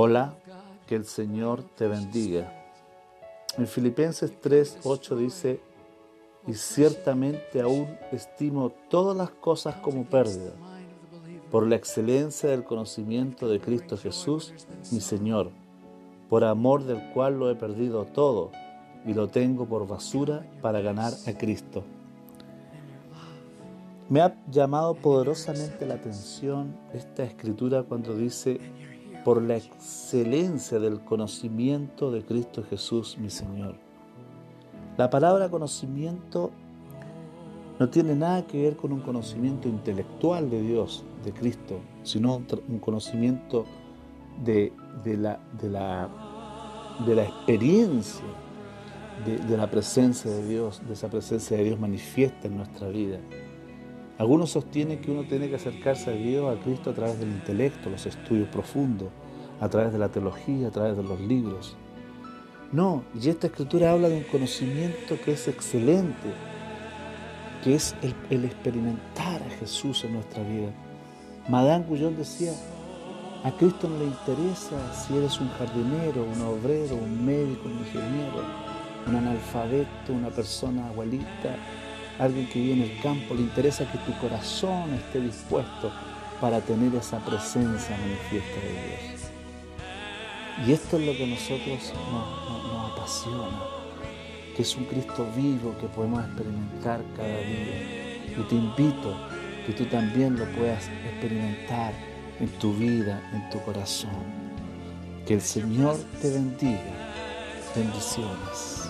Hola, que el Señor te bendiga. En Filipenses 3, 8 dice, y ciertamente aún estimo todas las cosas como pérdida, por la excelencia del conocimiento de Cristo Jesús, mi Señor, por amor del cual lo he perdido todo y lo tengo por basura para ganar a Cristo. Me ha llamado poderosamente la atención esta escritura cuando dice, por la excelencia del conocimiento de Cristo Jesús, mi Señor. La palabra conocimiento no tiene nada que ver con un conocimiento intelectual de Dios, de Cristo, sino un conocimiento de, la, de, la, de la, experiencia de, de la presencia de Dios, de esa presencia de Dios manifiesta en nuestra vida. Algunos sostienen que uno tiene que acercarse a Dios, a Cristo, a través del intelecto, los estudios profundos, a través de la teología, a través de los libros. No, y esta escritura habla de un conocimiento que es excelente, que es el, experimentar a Jesús en nuestra vida. Madame Guyon decía, a Cristo no le interesa si eres un jardinero, un obrero, un médico, un ingeniero, un analfabeto, una persona abuelita, alguien que vive en el campo, le interesa que tu corazón esté dispuesto para tener esa presencia manifiesta de Dios. Y esto es lo que a nosotros nos, apasiona, que es un Cristo vivo que podemos experimentar cada día. Y te invito que tú también lo puedas experimentar en tu vida, en tu corazón. Que el Señor te bendiga. Bendiciones.